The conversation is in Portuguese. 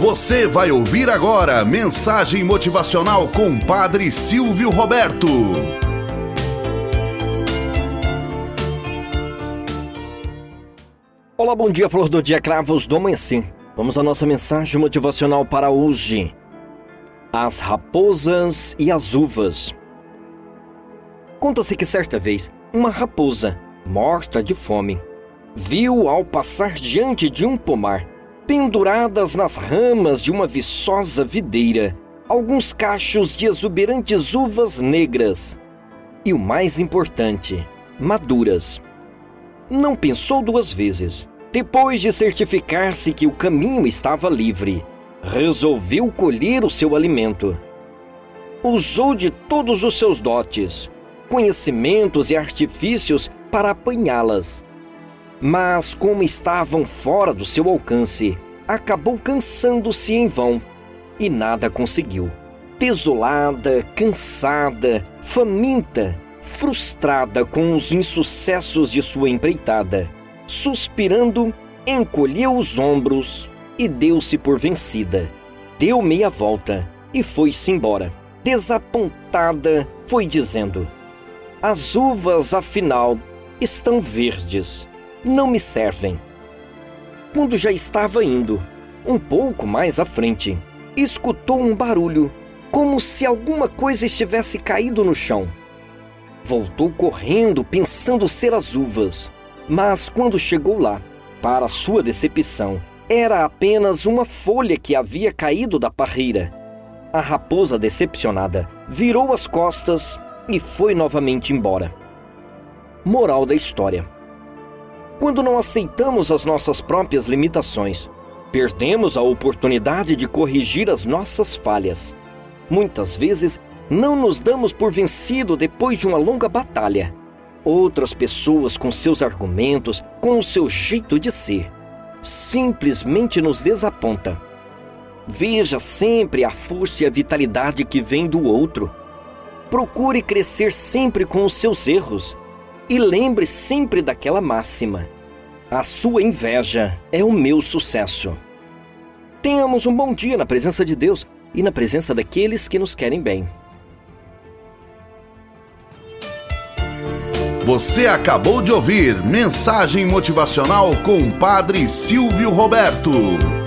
Você vai ouvir agora mensagem motivacional com Padre Silvio Roberto. Olá, bom dia, flor do dia, cravos do amanhecer. Vamos à nossa mensagem motivacional para hoje. As raposas e as uvas. Conta-se que certa vez, uma raposa, morta de fome, viu ao passar diante de um pomar penduradas nas ramas de uma viçosa videira, alguns cachos de exuberantes uvas negras. E o mais importante, maduras. Não pensou duas vezes. Depois de certificar-se que o caminho estava livre, resolveu colher o seu alimento. Usou de todos os seus dotes, conhecimentos e artifícios para apanhá-las mas, como estavam fora do seu alcance, acabou cansando-se em vão e nada conseguiu. Desolada, cansada, faminta, frustrada com os insucessos de sua empreitada, suspirando, encolheu os ombros e deu-se por vencida. Deu meia volta e foi-se embora. Desapontada, foi dizendo: As uvas, afinal, estão verdes não me servem. Quando já estava indo, um pouco mais à frente, escutou um barulho, como se alguma coisa estivesse caído no chão. Voltou correndo, pensando ser as uvas, mas quando chegou lá, para sua decepção, era apenas uma folha que havia caído da parreira. A raposa, decepcionada, virou as costas e foi novamente embora. Moral da história quando não aceitamos as nossas próprias limitações, perdemos a oportunidade de corrigir as nossas falhas. Muitas vezes, não nos damos por vencido depois de uma longa batalha. Outras pessoas, com seus argumentos, com o seu jeito de ser, simplesmente nos desaponta. Veja sempre a força e a vitalidade que vem do outro. Procure crescer sempre com os seus erros e lembre sempre daquela máxima: a sua inveja é o meu sucesso. Tenhamos um bom dia na presença de Deus e na presença daqueles que nos querem bem. Você acabou de ouvir Mensagem Motivacional com o Padre Silvio Roberto.